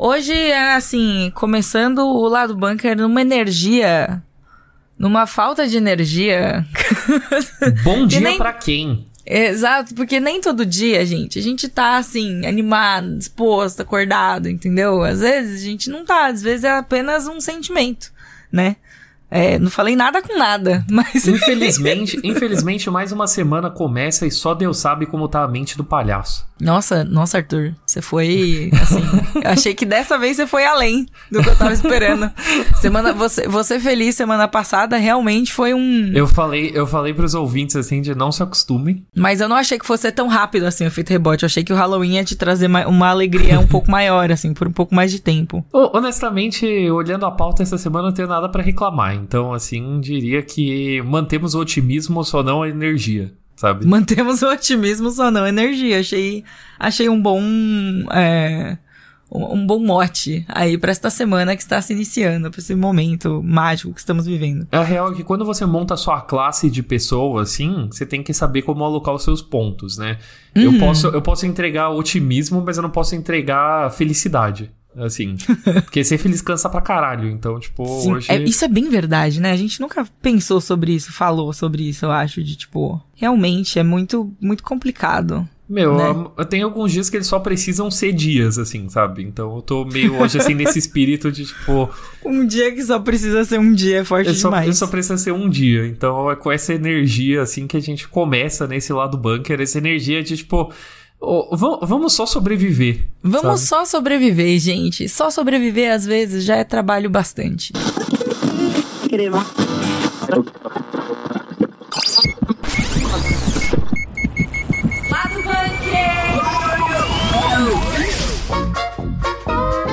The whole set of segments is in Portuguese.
Hoje é assim, começando o lado bunker numa energia. Numa falta de energia. Bom dia nem- pra quem? Exato, porque nem todo dia, gente, a gente tá assim, animado, disposto, acordado, entendeu? Às vezes a gente não tá, às vezes é apenas um sentimento, né? É, não falei nada com nada, mas. Infelizmente, infelizmente, mais uma semana começa e só Deus sabe como tá a mente do palhaço. Nossa, nossa, Arthur, você foi assim. eu achei que dessa vez você foi além do que eu tava esperando. Semana, você, você feliz semana passada realmente foi um. Eu falei, eu falei pros ouvintes assim de não se acostumem. Mas eu não achei que fosse tão rápido assim o efeito rebote. Eu achei que o Halloween ia te trazer ma- uma alegria um pouco maior, assim, por um pouco mais de tempo. Honestamente, olhando a pauta essa semana, eu não tenho nada pra reclamar. Então, assim, diria que mantemos o otimismo, só não a energia, sabe? Mantemos o otimismo, só não a energia. Achei, achei um bom. é, um bom mote aí pra esta semana que está se iniciando, pra esse momento mágico que estamos vivendo. A real é que quando você monta a sua classe de pessoa, assim, você tem que saber como alocar os seus pontos, né? Eu, posso, eu posso entregar otimismo, mas eu não posso entregar felicidade. Assim. Porque ser feliz cansa pra caralho. Então, tipo, Sim, hoje. é- isso é bem verdade, né? A gente nunca pensou sobre isso, falou sobre isso, eu acho, de tipo, realmente é muito, muito complicado. Meu, né? eu tenho alguns dias que eles só precisam ser dias, assim, sabe? Então eu tô meio hoje, assim, nesse espírito de, tipo, Um dia que só precisa ser um dia é forte só, demais. ele só precisa ser um dia. Então é com essa energia, assim, que a gente começa nesse lado bunker, essa energia de, tipo, va- vamos só sobreviver. Vamos sabe? só sobreviver, gente. Só sobreviver às vezes já é trabalho bastante.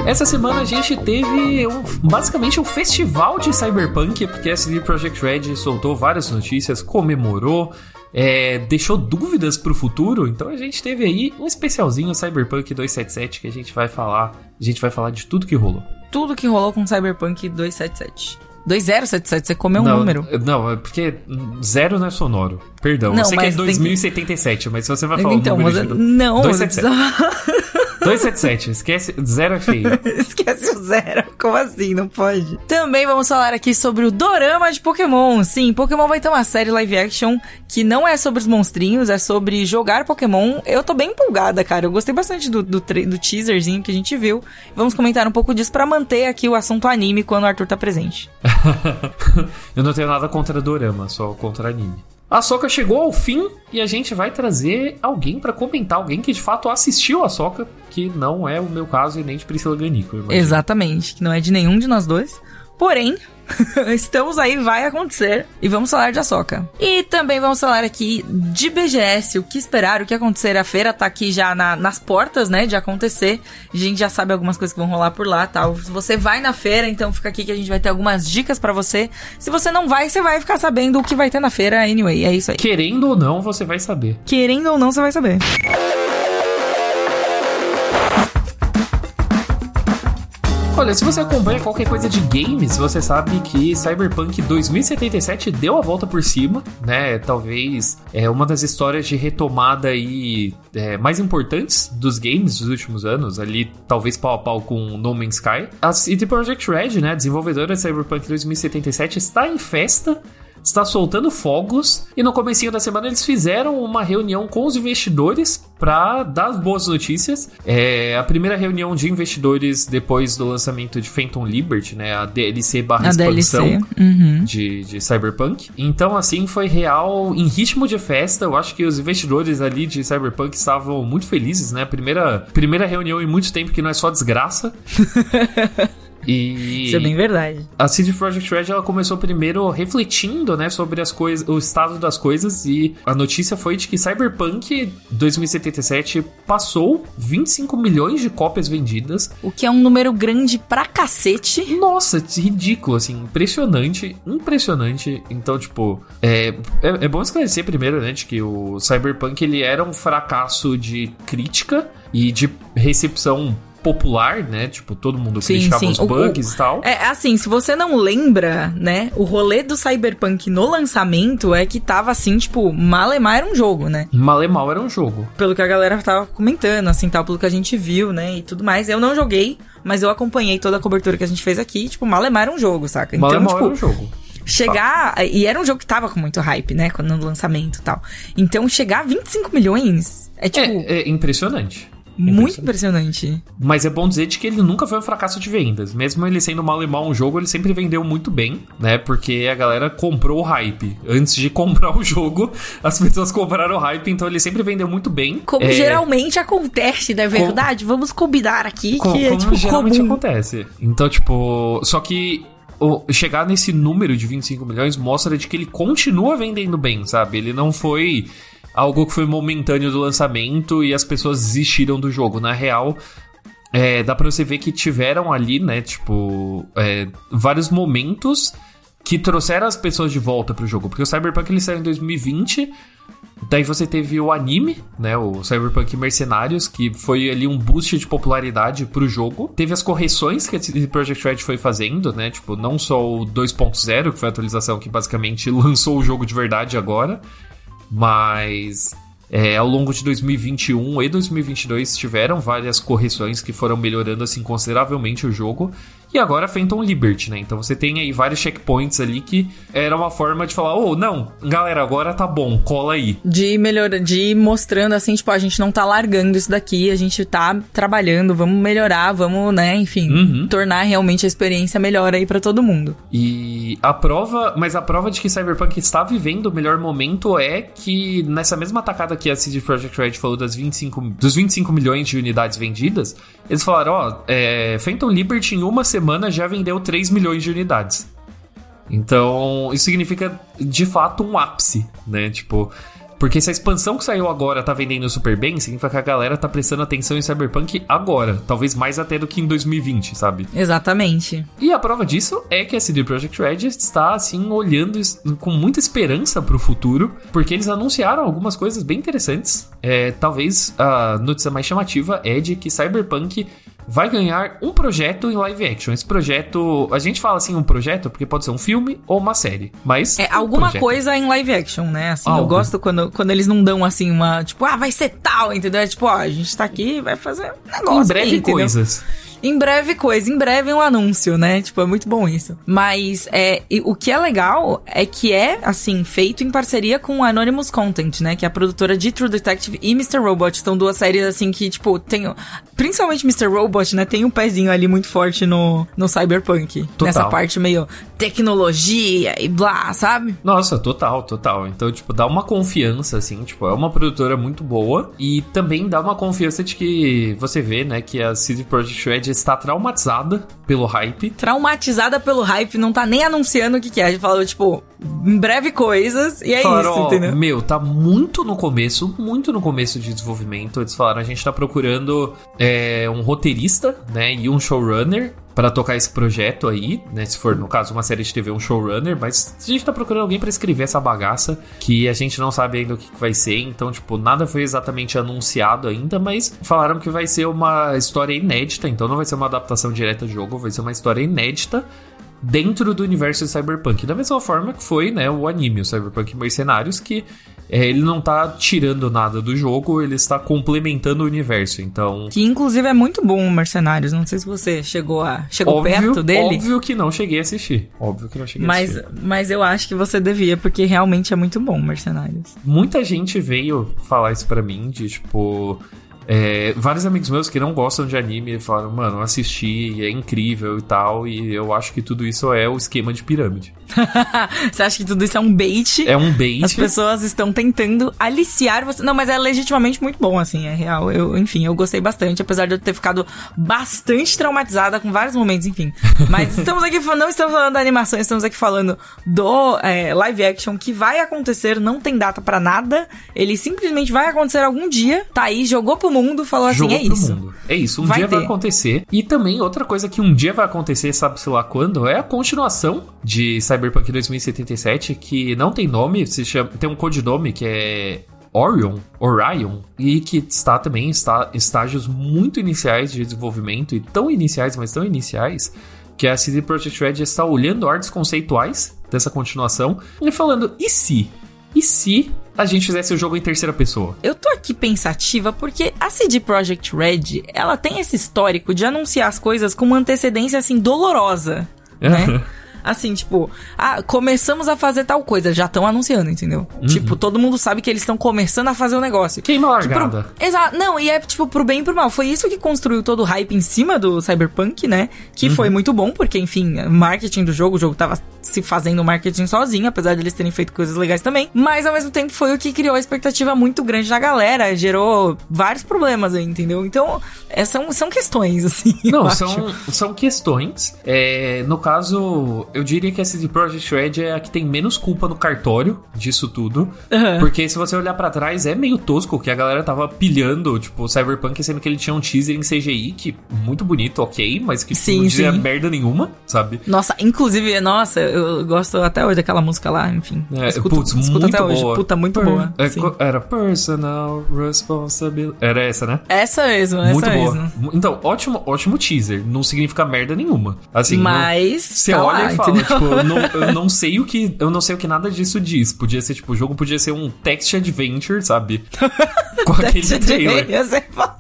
Essa semana a gente teve um- basicamente um festival de Cyberpunk, porque a CD Projekt Red soltou várias notícias, comemorou, é, deixou dúvidas pro futuro. Então a gente teve aí um especialzinho Cyberpunk 277 que a gente vai falar. A gente vai falar de tudo que rolou. Tudo que rolou com Cyberpunk 277. 2077, você comeu um não, número. Não, é porque zero não é sonoro. Perdão. Não, eu sei que é mas tem que- 2077, mas se você vai falar Então, o número mas de... não, 277. 277, esquece, zero é feio. Esquece o zero. Como assim? Não pode. Também vamos falar aqui sobre o dorama de Pokémon. Sim, Pokémon vai ter uma série live action que não é sobre os monstrinhos, é sobre jogar Pokémon. Eu tô bem empolgada, cara. Eu gostei bastante do, do, do teaserzinho que a gente viu. Vamos comentar um pouco disso pra manter aqui o assunto anime quando o Arthur tá presente. eu não tenho nada contra dorama, só contra anime. A Soca chegou ao fim e a gente vai trazer alguém pra comentar, alguém que de fato assistiu a Soca, que não é o meu caso e nem de Priscila Ganico. Exatamente, que não é de nenhum de nós dois. Porém, estamos aí, vai acontecer. E vamos falar de Ahsoka. E também vamos falar aqui de BGS, o que esperar, o que acontecer. A feira tá aqui já na- nas portas, né, de acontecer. A gente já sabe algumas coisas que vão rolar por lá, tal. Se você vai na feira, então fica aqui que a gente vai ter algumas dicas pra você. Se você não vai, você vai ficar sabendo o que vai ter na feira anyway. É isso aí. Querendo ou não, você vai saber. Querendo ou não, você vai saber. Olha, se você acompanha qualquer coisa de games, você sabe que Cyberpunk 2077 deu a volta por cima, né? Talvez é uma das histórias de retomada aí é, mais importantes dos games dos últimos anos, ali talvez pau a pau com No Man's Sky. A CD Projekt Red, né, desenvolvedora de Cyberpunk 2077, está em festa está soltando fogos e no comecinho da semana eles fizeram uma reunião com os investidores para dar as boas notícias. É a primeira reunião de investidores depois do lançamento de Phantom Liberty, né, a DLC barra expansão. Uhum. de, de Cyberpunk. Então, assim, foi real em ritmo de festa. Eu acho que os investidores ali de Cyberpunk estavam muito felizes, né? Primeira, primeira reunião em muito tempo que não é só desgraça. E Isso é bem verdade. a CD Projekt Red ela começou primeiro refletindo, né, sobre as coisas, o estado das coisas e a notícia foi de que Cyberpunk 2077 passou 25 milhões de cópias vendidas. O que é um número grande pra cacete. Nossa, ridículo, assim, impressionante, impressionante. Então, tipo, é, é, é bom esclarecer primeiro, né, de que o Cyberpunk ele era um fracasso de crítica e de recepção popular, né? Tipo, todo mundo Sim, criticava sim. os O- bugs o- e tal. É assim, se você não lembra, né, o rolê do Cyberpunk no lançamento é que tava assim, tipo, Malemar era um jogo, né? Malemal era um jogo. Pelo que a galera tava comentando, assim, tal, pelo que a gente viu, né, e tudo mais. Eu não joguei, mas eu acompanhei toda a cobertura que a gente fez aqui, tipo, Malemar era um jogo, saca? Então, tipo, era um jogo. chegar. E era um jogo que tava com muito hype, né? Quando no lançamento e tal. Então, chegar a 25 milhões é, tipo, É, é impressionante. Muito impressionante. Mas é bom dizer de que ele nunca foi um fracasso de vendas. Mesmo ele sendo mal e mal um jogo, ele sempre vendeu muito bem, né? Porque a galera comprou o hype. Antes de comprar o jogo, as pessoas compraram o hype, então ele sempre vendeu muito bem. Como É, geralmente acontece, não é verdade? Vamos combinar aqui co- que é, como tipo, geralmente comum. acontece. Então, tipo, só que o- chegar nesse número de 25 milhões mostra de que ele continua vendendo bem, sabe? Ele não foi algo que foi momentâneo do lançamento e as pessoas desistiram do jogo. Na real, é, dá pra você ver que tiveram ali, né, tipo, é, vários momentos que trouxeram as pessoas de volta pro jogo. Porque o Cyberpunk ele saiu em 2020. Daí você teve o anime, né? O Cyberpunk Mercenários, que foi ali um boost de popularidade pro jogo. Teve as correções que a CD Projekt Red foi fazendo, né? Tipo, não só o 2.0, que foi a atualização que basicamente lançou o jogo de verdade agora, mas é, ao longo de 2021 e 2022 tiveram várias correções que foram melhorando assim consideravelmente o jogo. E agora Phantom Liberty, né? Então você tem aí vários checkpoints ali que era uma forma de falar: oh, não, galera, agora tá bom, cola aí. De melhor, de ir mostrando assim, tipo, a gente não tá largando isso daqui, a gente tá trabalhando, vamos melhorar, vamos, né, enfim, Uhum. tornar realmente a experiência melhor aí pra todo mundo. E a prova, mas a prova de que Cyberpunk está vivendo o melhor momento é que nessa mesma tacada que a CD Projekt Red falou das 25, dos 25 milhões de unidades vendidas, eles falaram, ó, é, Phantom Liberty em uma semana já vendeu 3 milhões de unidades. Então, isso significa de fato um ápice, né? Tipo, porque se a expansão que saiu agora tá vendendo super bem, significa que a galera tá prestando atenção em Cyberpunk agora, talvez mais até do que em 2020, sabe? Exatamente. E a prova disso é que a CD Projekt Red está, assim, olhando com muita esperança pro futuro, porque eles anunciaram algumas coisas bem interessantes. É, talvez a notícia mais chamativa é de que Cyberpunk vai ganhar um projeto em live action. Esse projeto, a gente fala assim um projeto porque pode ser um filme ou uma série, mas É um alguma projeto. coisa em live action, né? Assim, eu Algo. gosto quando, quando eles não dão assim uma, tipo, ah, vai ser tal, entendeu? É tipo, ó, a gente tá aqui, vai fazer um negócio. Em breve aí, entendeu? Em breve coisa, em breve um anúncio, né? Tipo, é muito bom isso. Mas é, o que é legal é que é, assim, feito em parceria com a Anonymous Content, né? Que é a produtora de True Detective e Mr. Robot. São duas séries, assim, que, tipo, tem. Principalmente Mr. Robot, né? Tem um pezinho ali muito forte no, no Cyberpunk. Total. Nessa parte meio tecnologia e blá, sabe? Nossa, total, total. Então, tipo, dá uma confiança, assim, tipo, é uma produtora muito boa e também dá uma confiança de que você vê, né, que a CD Projekt Red está traumatizada pelo hype. Traumatizada pelo hype, não tá nem anunciando o que, que é. A gente falou, tipo, em breve coisas, e é Falaram, isso, ó, entendeu? Meu, tá muito no começo, muito no começo de desenvolvimento. Eles falaram, a gente tá procurando é, um roteirista, né, e um showrunner pra tocar esse projeto aí, né? Se for, no caso, uma série de TV, um showrunner, mas a gente tá procurando alguém pra escrever essa bagaça que a gente não sabe ainda o que que vai ser, então, tipo, nada foi exatamente anunciado ainda, mas falaram que vai ser uma história inédita, então não vai ser uma adaptação direta do jogo, vai ser uma história inédita dentro do universo de Cyberpunk. Da mesma forma que foi, né, o anime, o Cyberpunk Mercenários, que é, ele não tá tirando nada do jogo, ele está complementando o universo. Então, Que inclusive é muito bom o Mercenários. Não sei se você chegou a. Chegou óbvio, perto dele. óbvio que não cheguei a assistir. Óbvio que não cheguei a Mas, assistir. mas eu acho que você devia, porque realmente é muito bom Mercenários. Muita gente veio falar isso pra mim, de tipo. É, vários amigos meus que não gostam de anime falaram, mano, assisti, é incrível e tal, e eu acho que tudo isso é o esquema de pirâmide. você acha que tudo isso é um bait? É um bait. As pessoas estão tentando aliciar você. Não, mas é legitimamente muito bom, assim, é real. Eu, enfim, eu gostei bastante, apesar de eu ter ficado bastante traumatizada com vários momentos, enfim. Mas estamos aqui, não estamos falando da animação, estamos aqui falando do é, live action que vai acontecer, não tem data pra nada. Ele simplesmente vai acontecer algum dia. Tá aí, jogou pro mundo, falou assim: Jogou é pro isso. mundo. É isso, um Vai dia vai ter. acontecer. E também outra coisa que um dia vai acontecer, sabe-se lá quando, é a continuação de Cyberpunk 2077, que não tem nome, se chama, tem um codinome que é Orion, Orion, e que está também em estágios muito iniciais de desenvolvimento, e tão iniciais, mas tão iniciais, que a CD Projekt Red está olhando artes conceituais dessa continuação e falando, e se? E se a gente fizesse o jogo em terceira pessoa? Eu tô aqui pensativa porque a CD Projekt Red, ela tem esse histórico de anunciar as coisas com uma antecedência assim dolorosa, né? Assim, tipo, ah, começamos a fazer tal coisa, já estão anunciando, entendeu? Uhum. Tipo, todo mundo sabe que eles estão começando a fazer o negócio. Queima largada. Tipo, Exato. Não, e é tipo pro bem e pro mal. Foi isso que construiu todo o hype em cima do Cyberpunk, né? Que Uhum. foi muito bom, porque, enfim, marketing do jogo, o jogo tava se fazendo marketing sozinho, apesar de eles terem feito coisas legais também. Mas ao mesmo tempo foi o que criou a expectativa muito grande na galera, gerou vários problemas aí, entendeu? Então, é, são, são questões, assim. Não, acho. são, são questões. É, no caso, eu diria que a CD Projekt Red é a que tem menos culpa no cartório disso tudo. Aham. Porque se você olhar pra trás, é meio tosco que a galera tava pilhando, tipo, o Cyberpunk, sendo que ele tinha um teaser em CGI, que muito bonito, ok, mas que Sim, não dizia sim. merda nenhuma, sabe? Nossa, inclusive, nossa, eu gosto até hoje daquela música lá, enfim. É, escuto, putz, escuto muito até hoje. boa. Puta, muito Per- boa. é, era Personal Responsibility. Era essa, né? Essa mesmo, essa muito boa. mesmo. Então, ótimo, ótimo teaser. Não significa merda nenhuma. Assim, Mas. Você tá olha lá, e fala, entendeu? tipo, eu não, eu não sei o que. Eu não sei o que nada disso diz. Podia ser, tipo, o jogo podia ser um text adventure, sabe? Com aquele trailer.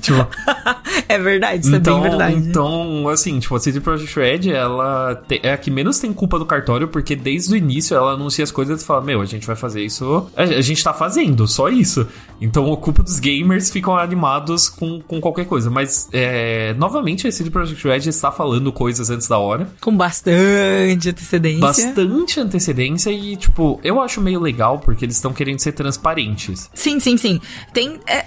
Tipo, É verdade, isso então, é bem verdade. então, assim, tipo, a CD Projekt Red, ela te- é a que menos tem culpa do cartório, porque desde o início ela anuncia as coisas e fala, meu, a gente vai fazer isso. A, a gente tá fazendo, só isso. Então, a culpa dos gamers ficam animados com, com qualquer coisa. Mas, é, novamente, a CD Projekt Red está falando coisas antes da hora. Com bastante antecedência. bastante antecedência e, tipo, eu acho meio legal porque eles estão querendo ser transparentes. Sim, sim, sim. Tem. É,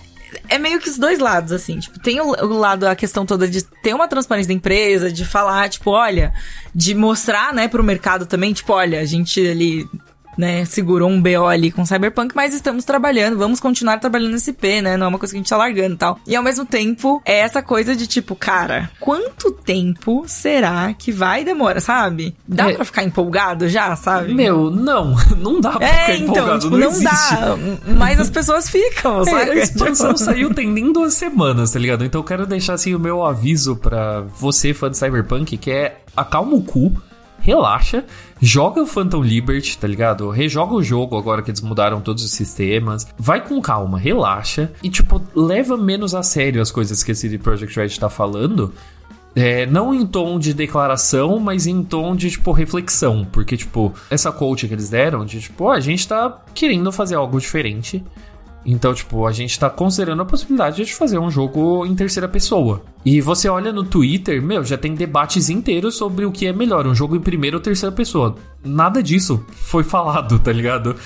é meio que os dois lados, assim. Tipo, tem o, o lado, a questão toda de ter uma transparência da empresa, de falar, tipo, olha, de mostrar, né, pro mercado também, tipo, olha, a gente ali. Né, segurou um BO ali com Cyberpunk, mas estamos trabalhando, vamos continuar trabalhando nesse P, né? Não é uma coisa que a gente tá largando e tal. E ao mesmo tempo, é essa coisa de tipo, cara, quanto tempo será que vai demorar, sabe? Dá É. pra ficar empolgado já, sabe? Meu, não, não dá pra É, ficar então, empolgado, tipo, não, não, existe. dá. Mas as pessoas ficam, É, sabe? a expansão saiu tem nem duas semanas, tá ligado? Então eu quero deixar assim o meu aviso pra você, fã de Cyberpunk, que é acalma o cu, relaxa, joga o Phantom Liberty, tá ligado? Rejoga o jogo agora que eles mudaram todos os sistemas. Vai com calma, relaxa e, tipo, leva menos a sério as coisas que a CD Projekt Red tá falando. É, não em tom de declaração, mas em tom de, tipo, reflexão. Porque, tipo, essa quote que eles deram, de, tipo, ó, a gente tá querendo fazer algo diferente. Então, tipo, a gente tá considerando a possibilidade de fazer um jogo em terceira pessoa. E você olha no Twitter, meu, já tem debates inteiros sobre o que é melhor, um jogo em primeira ou terceira pessoa. Nada disso foi falado, tá ligado?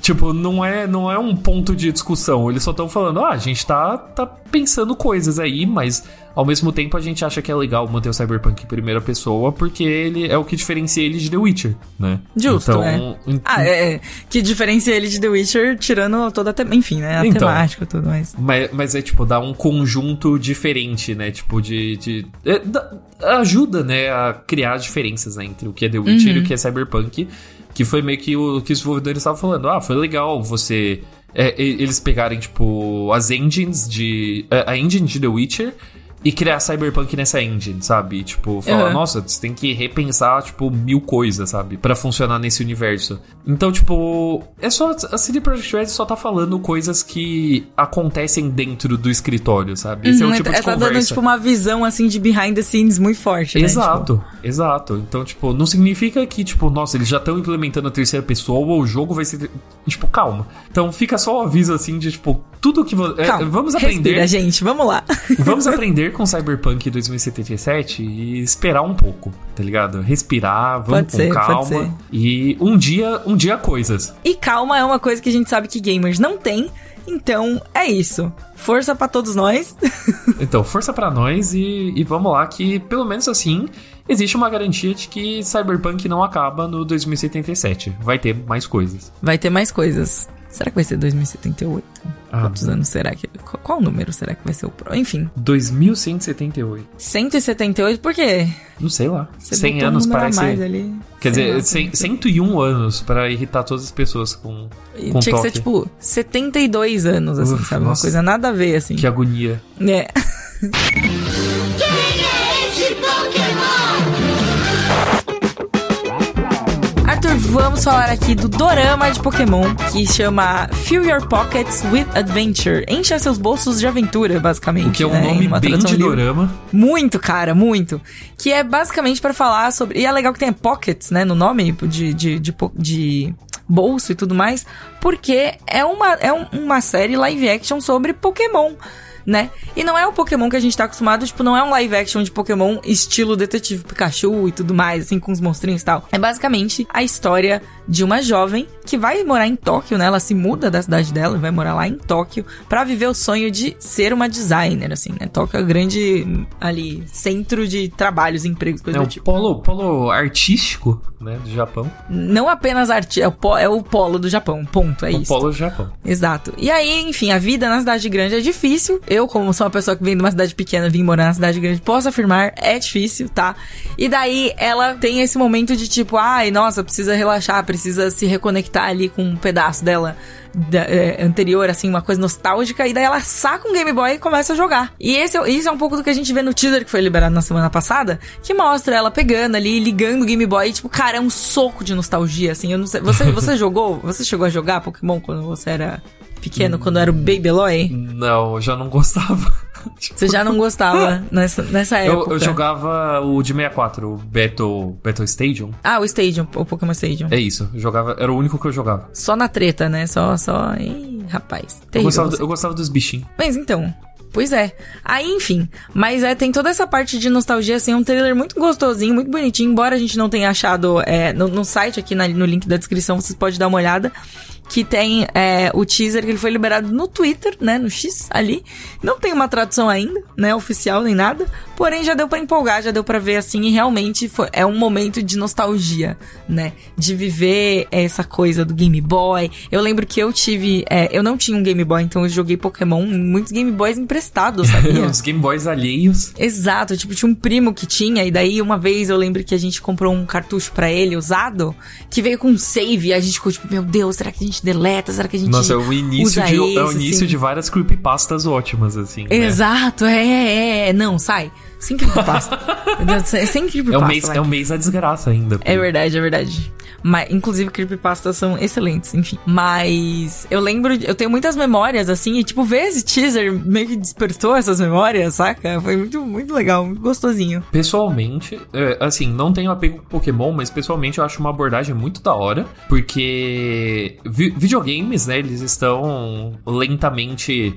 Tipo, não é, não é um ponto de discussão. Eles só estão falando, ah, a gente tá, tá pensando coisas aí, mas ao mesmo tempo a gente acha que é legal manter o Cyberpunk em primeira pessoa, porque ele é o que diferencia ele de The Witcher, né? Justo, então, né? Ah, é, é, que diferencia ele de The Witcher, tirando toda a... Te... Enfim, né? A Então. temática e tudo mais. Mas, mas é tipo, dá um conjunto diferente, né? Tipo, de. de é, dá- ajuda, né, a criar diferenças né, entre o que é The Witcher Uhum. e o que é Cyberpunk. Que foi meio que o que os desenvolvedores estavam falando. Ah, foi legal você. é, eles pegarem, tipo, as engines de. A a engine de The Witcher. E criar Cyberpunk nessa engine, sabe? E, tipo, falar, Uhum. nossa, você tem que repensar, tipo, mil coisas, sabe? Pra funcionar nesse universo. Então, tipo, é só. A CD Projekt Red só tá falando coisas que acontecem dentro do escritório, sabe? Esse é Uhum, o tipo de tá conversa. dando, tipo, uma visão, assim, de behind the scenes muito forte, né? Exato, exato. Então, tipo, não significa que, tipo, nossa, eles já estão implementando a terceira pessoa, o jogo vai ser. Tipo, calma. Então fica só o aviso assim de, tipo, tudo que. vo- Tipo, é, vamos aprender. Respira, gente, vamos lá. Vamos aprender com Cyberpunk 2077 e esperar um pouco, tá ligado? Respirar, vamos Pode com ser, calma. E um dia, um dia coisas. E calma é uma coisa que a gente sabe que gamers não tem, então é isso. Força pra todos nós. Então, força pra nós e, e vamos lá, que pelo menos assim, existe uma garantia de que Cyberpunk não acaba no 2077. Vai ter mais coisas. Vai ter mais coisas. Será que vai ser 2078? Ah, Quantos anos será que. Qual número será que vai ser o pro? Enfim. 2178. 178 por quê? Não sei lá. Você 100 anos parece. Mais ali. Quer dizer, 100, 101 anos para irritar todas as pessoas com. com Tinha toque. que ser tipo 72 anos, assim, Uf, sabe? Nossa, Uma coisa nada a ver, assim. Que agonia. É. vamos falar aqui do dorama de Pokémon que chama Fill Your Pockets with Adventure. Encha seus bolsos de aventura, basicamente. O que é um né? nome bem de dorama. Muito, cara, muito. Que é basicamente para falar sobre. E é legal que tenha pockets, né, no nome de, de, de, de bolso e tudo mais, porque é uma, é uma série live action sobre Pokémon né? E não é o Pokémon que a gente tá acostumado, tipo, não é um live action de Pokémon estilo Detetive Pikachu e tudo mais, assim, com os monstrinhos e tal. É basicamente a história de uma jovem que vai morar em Tóquio, né? Ela se muda da cidade dela e vai morar lá em Tóquio para viver o sonho de ser uma designer, assim, né? Tóquio é o grande ali centro de trabalhos, empregos, coisa é do tipo. Polo, polo artístico, né, do Japão. Não apenas arte, é é o polo do Japão, ponto, é o isso. O polo do Japão. Exato. E aí, enfim, a vida na cidade grande é difícil. Eu, como sou uma pessoa que vem de uma cidade pequena, vim morar na cidade grande, posso afirmar, é difícil, tá? E daí ela tem esse momento de tipo, ai, nossa, precisa relaxar, precisa se reconectar ali com um pedaço dela da, é, anterior, assim, uma coisa nostálgica, e daí ela saca um Game Boy e começa a jogar. E esse, isso é um pouco do que a gente vê no teaser que foi liberado na semana passada, que mostra ela pegando ali, ligando o Game Boy, e, tipo, cara, é um soco de nostalgia, assim, eu não sei. Você, você jogou? Você chegou a jogar Pokémon quando você era pequeno, quando era o Baby Eloy? Não, eu já não gostava. Você já não gostava nessa, nessa época? Eu, eu, jogava o de 64, o Battle, Battle Stadium. Ah, o Stadium, o Pokémon Stadium. É isso, eu jogava, era o único que eu jogava. Só na treta, né? Só, só. Ih, rapaz. Eu gostava, eu gostava dos bichinhos. Mas então, Pois é. Aí, enfim. Mas é, tem toda essa parte de nostalgia, assim, é um trailer muito gostosinho, muito bonitinho. Embora a gente não tenha achado é, no, no, site aqui na, no link da descrição, vocês podem dar uma olhada que tem é, o teaser que ele foi liberado no Twitter, né, no X ali. Não tem uma tradução ainda, né, oficial nem nada, porém já deu para empolgar, já deu para ver assim e realmente foi, é um momento de nostalgia, né, de viver essa coisa do Game Boy. Eu lembro que eu tive, é, eu não tinha um Game Boy, então eu joguei Pokémon em muitos Game Boys emprestados, sabia? Os Game Boys alheios. Exato, tipo tinha um primo que tinha e daí uma vez eu lembro que a gente comprou um cartucho para ele usado que veio com um save e a gente ficou tipo, meu Deus, será que a gente gente deleta? Será que a gente Nossa, é o início, de, esse, é o início assim? de várias creepypastas ótimas, assim. Né? Exato, é, é, é. Não, sai. Sem creepypasta. Sem creepypasta. É um mês, é um mês da desgraça ainda. Pô. É verdade, é verdade. Mas, inclusive, creepypastas são excelentes, enfim. Mas eu lembro, eu tenho muitas memórias, assim, e tipo, ver esse teaser meio que despertou essas memórias, saca? Foi muito, muito legal, muito gostosinho. Pessoalmente, é, assim, não tenho apego com Pokémon, mas pessoalmente eu acho uma abordagem muito da hora, porque vi videogames, né, eles estão lentamente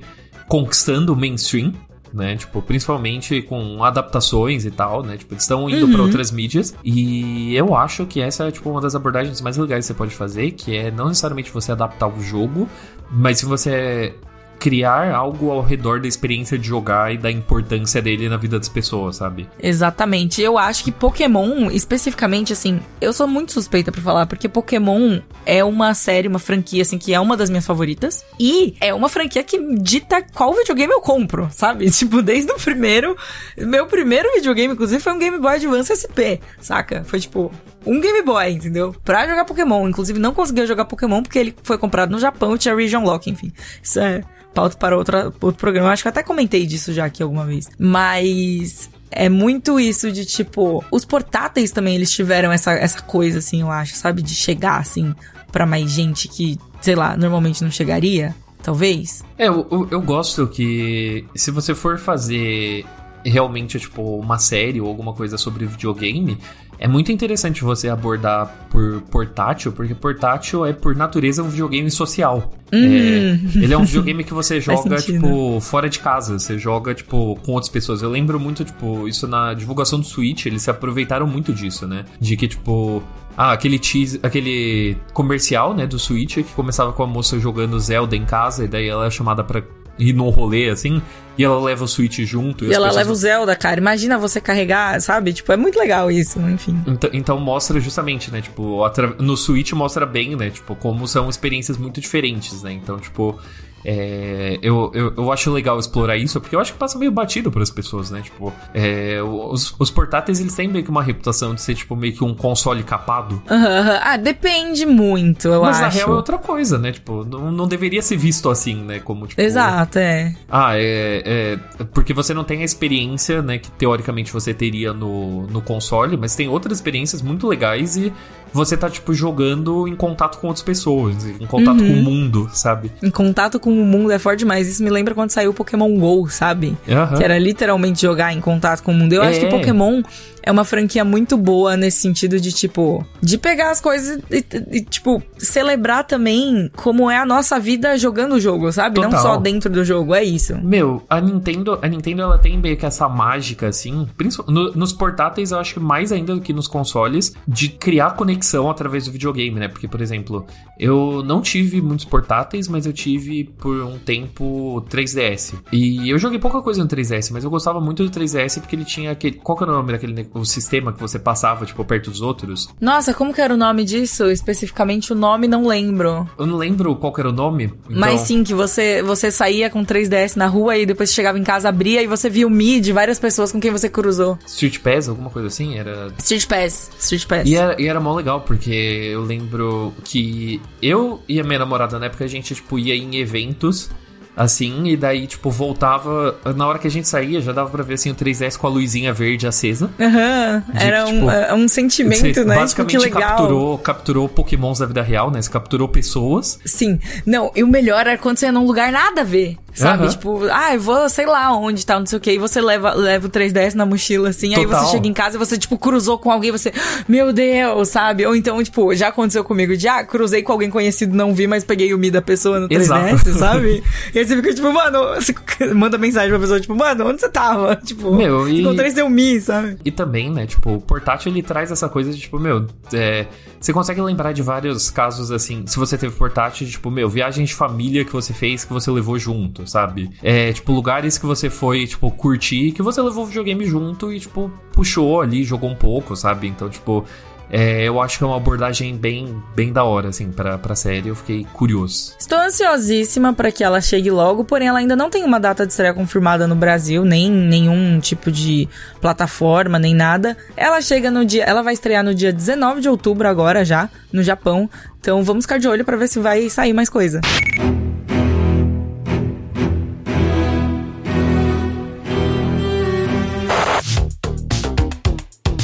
conquistando o mainstream né? Tipo, principalmente com adaptações e tal, né? Tipo, eles estão indo uhum. para outras mídias. E eu acho que essa é, tipo, uma das abordagens mais legais que você pode fazer, que é não necessariamente você adaptar o jogo, mas se você criar algo ao redor da experiência de jogar e da importância dele na vida das pessoas, sabe? Exatamente. Eu acho que Pokémon, especificamente, assim, eu sou muito suspeita para falar, porque Pokémon é uma série, uma franquia, assim, que é uma das minhas favoritas. E é uma franquia que dita qual videogame eu compro, sabe? Tipo, desde o primeiro. Meu primeiro videogame, inclusive, foi um Game Boy Advance SP, saca? Foi tipo. Um Game Boy, entendeu? Pra jogar Pokémon. Inclusive, não conseguia jogar Pokémon porque ele foi comprado no Japão e tinha Region Lock, enfim. Isso é pauta para outra, outro programa. Acho que até comentei disso já aqui alguma vez. Mas é muito isso de tipo. Os portáteis também eles tiveram essa, essa coisa, assim, eu acho, sabe? De chegar, assim, para mais gente que, sei lá, normalmente não chegaria. Talvez. É, eu, eu, eu gosto que se você for fazer realmente, tipo, uma série ou alguma coisa sobre videogame, é muito interessante você abordar por portátil, porque portátil é, por natureza, um videogame social. Hum. É, ele é um videogame que você joga, tipo, fora de casa. Você joga, tipo, com outras pessoas. Eu lembro muito, tipo, isso na divulgação do Switch, eles se aproveitaram muito disso, né? De que, tipo, ah, aquele tease, aquele comercial, né, do Switch que começava com a moça jogando Zelda em casa e daí ela é chamada para ir num rolê, assim, e ela leva o Switch junto. E, e ela pessoas... leva o Zelda, cara. Imagina você carregar, sabe? Tipo, é muito legal isso, enfim. Então, então mostra justamente, né? Tipo, no Switch mostra bem, né? Tipo, como são experiências muito diferentes, né? Então, tipo, é, eu, eu, eu, acho legal explorar isso, porque eu acho que passa meio batido para as pessoas, né? Tipo, é, os, os, portáteis eles têm meio que uma reputação de ser, tipo, meio que um console capado. Uhum, ah, depende muito, eu Mas acho. Mas na real é outra coisa, né? Tipo, não, não deveria ser visto assim, né? Como, tipo. Exato, é. Ah, é, é. Porque você não tem a experiência, né? Que teoricamente você teria no, no console, mas tem outras experiências muito legais e você tá, tipo, jogando em contato com outras pessoas, em contato uhum. com o mundo, sabe? Em contato com o mundo é forte demais. Isso me lembra quando saiu o Pokémon GO, sabe? Uhum. Que era literalmente jogar em contato com o mundo. Eu é. acho que é. Pokémon é uma franquia muito boa nesse sentido de, tipo, de pegar as coisas e, e, tipo, celebrar também como é a nossa vida jogando o jogo, sabe? Total. Não só dentro do jogo, é isso. Meu, a Nintendo, a Nintendo ela tem meio que essa mágica, assim, no, nos portáteis eu acho que mais ainda do que nos consoles, de criar conexão através do videogame, né? Porque, por exemplo, eu não tive muitos portáteis, mas eu tive por um tempo 3DS. E eu joguei pouca coisa no 3DS, mas eu gostava muito do 3DS porque ele tinha aquele. Qual que é o nome daquele o sistema que você passava, tipo, perto dos outros. Nossa, como que era o nome disso? Especificamente o nome, não lembro. Eu não lembro qual era o nome. Então... Mas sim, que você, você saía com 3DS na rua e depois chegava em casa, abria e você via o Mi de várias pessoas com quem você cruzou. Street Pass, alguma coisa assim? Era... Street Pass, Street Pass. E era, e era mó legal, porque eu lembro que eu e a minha namorada na época a gente, tipo, ia em eventos assim, e daí, tipo, voltava. Na hora que a gente saía, já dava pra ver assim o 3S com a luzinha verde acesa. Aham. Uhum. Era que, tipo, é um, sentimento, você, né? Basicamente tipo, que legal. capturou, capturou pokémons da vida real, né? Você capturou pessoas. Sim. Não, e o melhor era quando você ia num lugar nada a ver. Sabe? Uhum. Tipo, ah, eu vou, sei lá onde, tal, não sei o que. E você leva, leva o 3DS na mochila, assim. Total. Aí você chega em casa e você, tipo, cruzou com alguém, você, meu Deus, sabe? Ou então, tipo, já aconteceu comigo de, ah, cruzei com alguém conhecido, não vi, mas peguei o Mi da pessoa no 3DS, Exato. sabe? e aí você fica, tipo, mano, você manda mensagem pra pessoa, tipo, mano, onde você tava? Tipo, meu, e... encontrei seu Mi, sabe? E também, né, tipo, o portátil ele traz essa coisa de, tipo, meu, é, você consegue lembrar de vários casos, assim, se você teve portátil, tipo, meu, viagem de família que você fez, que você levou junto, sabe? É, tipo, lugares que você foi, tipo, curtir, que você levou o videogame junto e, tipo, puxou ali, jogou um pouco, sabe? Então, tipo, é, eu acho que é uma abordagem bem, bem da hora, assim, pra, pra série. Eu fiquei curioso. Estou ansiosíssima para que ela chegue logo, porém ela ainda não tem uma data de estreia confirmada no Brasil, nem nenhum tipo de plataforma, nem nada. Ela chega no dia. Ela vai estrear no dia 19 de outubro, agora já, no Japão. Então vamos ficar de olho para ver se vai sair mais coisa.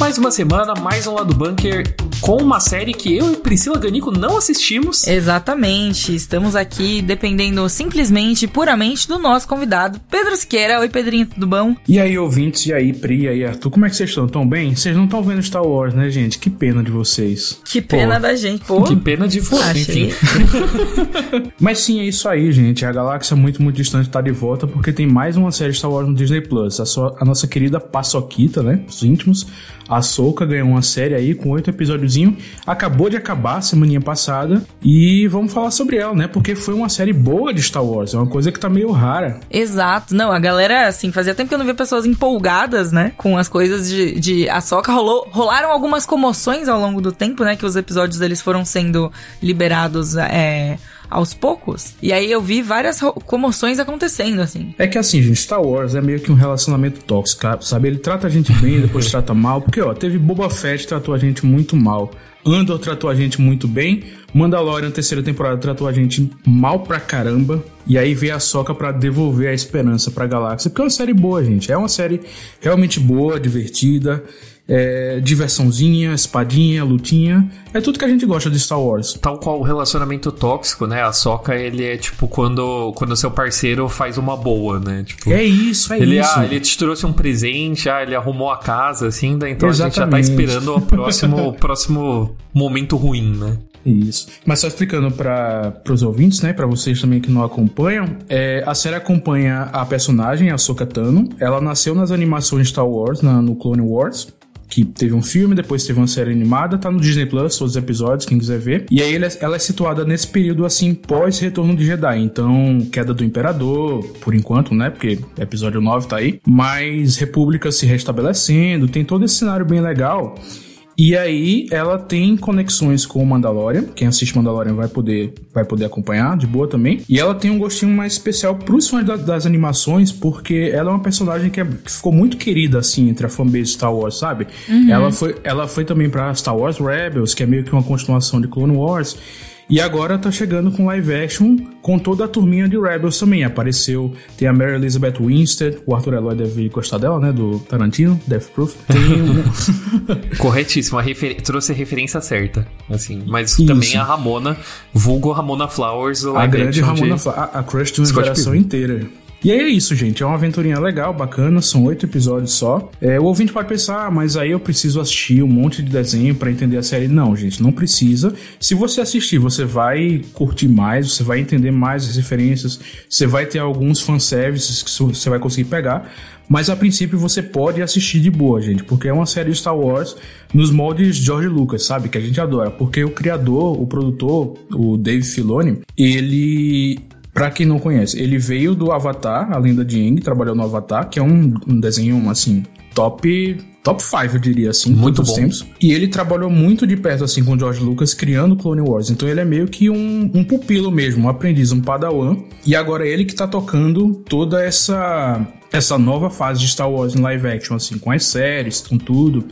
Mais uma semana, mais um lado bunker com uma série que eu e Priscila Ganico não assistimos. Exatamente. Estamos aqui dependendo simplesmente, puramente do nosso convidado, Pedro Siqueira. Oi, Pedrinho, tudo bom? E aí, ouvintes, e aí, Pri, e aí, Arthur, como é que vocês estão? Tão bem? Vocês não estão vendo Star Wars, né, gente? Que pena de vocês. Que pena pô. da gente, pô. Que pena de você, enfim. Mas sim, é isso aí, gente. A galáxia muito, muito distante está de volta porque tem mais uma série Star Wars no Disney Plus. A, sua, a nossa querida Paçoquita, né? Os íntimos a Soca ganhou uma série aí com oito episódiozinho. Acabou de acabar semana passada. E vamos falar sobre ela, né? Porque foi uma série boa de Star Wars. É uma coisa que tá meio rara. Exato. Não, a galera, assim, fazia tempo que eu não via pessoas empolgadas, né? Com as coisas de, de Ahsoka. Rolou, rolaram algumas comoções ao longo do tempo, né? Que os episódios deles foram sendo liberados. É, aos poucos. E aí eu vi várias comoções acontecendo, assim. É que assim, gente, Star Wars é meio que um relacionamento tóxico, sabe? Ele trata a gente bem, depois trata mal. Porque, ó, teve Boba Fett tratou a gente muito mal. Andor tratou a gente muito bem. Mandalorian, terceira temporada, tratou a gente mal pra caramba. E aí veio a soca para devolver a esperança pra galáxia. Porque é uma série boa, gente. É uma série realmente boa, divertida é, diversãozinha, espadinha, lutinha. É tudo que a gente gosta de Star Wars. Tal qual o relacionamento tóxico, né? A soca, ele é tipo quando quando seu parceiro faz uma boa, né? Tipo, é isso, é ele, isso. Ah, ele te trouxe um presente, ah, ele arrumou a casa, assim, né? então Exatamente. a gente já tá esperando o próximo, o próximo momento ruim, né? Isso. Mas só explicando para os ouvintes, né, para vocês também que não acompanham, é, a série acompanha a personagem, a Sokka Tano. Ela nasceu nas animações Star Wars, na, no Clone Wars. Que teve um filme, depois teve uma série animada, tá no Disney Plus, todos os episódios, quem quiser ver. E aí ela é situada nesse período assim, pós Retorno de Jedi. Então, queda do Imperador, por enquanto, né? Porque episódio 9 tá aí. Mas República se restabelecendo, tem todo esse cenário bem legal. E aí ela tem conexões com o Mandalorian. Quem assiste Mandalorian vai poder, vai poder acompanhar de boa também. E ela tem um gostinho mais especial pros fãs da, das animações, porque ela é uma personagem que, é, que, ficou muito querida, assim, entre a fanbase Star Wars, sabe? Uhum. Ela, foi, ela foi também pra Star Wars Rebels, que é meio que uma continuação de Clone Wars. E agora tá chegando com live action com toda a turminha de Rebels também. Apareceu, tem a Mary Elizabeth Winstead, o Arthur Eloy deve gostar dela, né? Do Tarantino, Death Proof. Tem um... Corretíssimo, refer... trouxe a referência certa. Assim, mas Isso. também a Ramona, vulgo Ramona Flowers. a grande Ramona de... Flowers, a, a crush de uma Scott geração inteira. E aí é isso, gente. É uma aventurinha legal, bacana. São oito episódios só. É, o ouvinte pode pensar, ah, mas aí eu preciso assistir um monte de desenho para entender a série. Não, gente, não precisa. Se você assistir, você vai curtir mais, você vai entender mais as referências, você vai ter alguns fanservices que você vai conseguir pegar. Mas a princípio você pode assistir de boa, gente, porque é uma série de Star Wars nos moldes George Lucas, sabe? Que a gente adora. Porque o criador, o produtor, o Dave Filoni, ele Pra quem não conhece, ele veio do Avatar, a lenda de Aang, trabalhou no Avatar, que é um, um desenho, assim, top top 5, eu diria assim, muito bom. tempos. E ele trabalhou muito de perto assim com o George Lucas criando Clone Wars. Então ele é meio que um, um pupilo mesmo, um aprendiz, um padawan. E agora é ele que tá tocando toda essa essa nova fase de Star Wars em live action assim, com as séries, com tudo.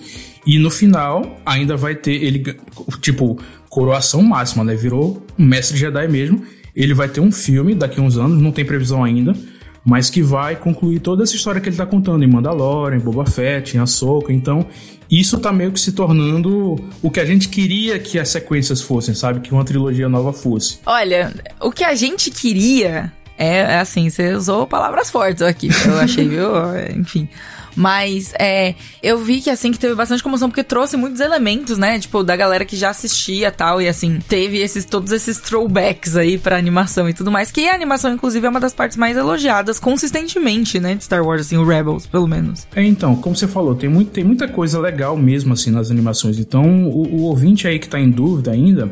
E no final ainda vai ter ele tipo coroação máxima, né? Virou um mestre Jedi mesmo. Ele vai ter um filme daqui a uns anos, não tem previsão ainda, mas que vai concluir toda essa história que ele tá contando em Mandalorian, em Boba Fett, em Ahsoka. Então, isso tá meio que se tornando o que a gente queria que as sequências fossem, sabe? Que uma trilogia nova fosse. Olha, o que a gente queria é, é assim, você usou palavras fortes aqui, eu achei, viu? Enfim. Mas é, eu vi que assim que teve bastante comoção porque trouxe muitos elementos, né? Tipo, da galera que já assistia tal. E assim, teve esses todos esses throwbacks aí pra animação e tudo mais. Que a animação, inclusive, é uma das partes mais elogiadas consistentemente, né? De Star Wars, assim, o Rebels, pelo menos. É, então, como você falou, tem, muito, tem muita coisa legal mesmo, assim, nas animações. Então, o, o ouvinte aí que tá em dúvida ainda.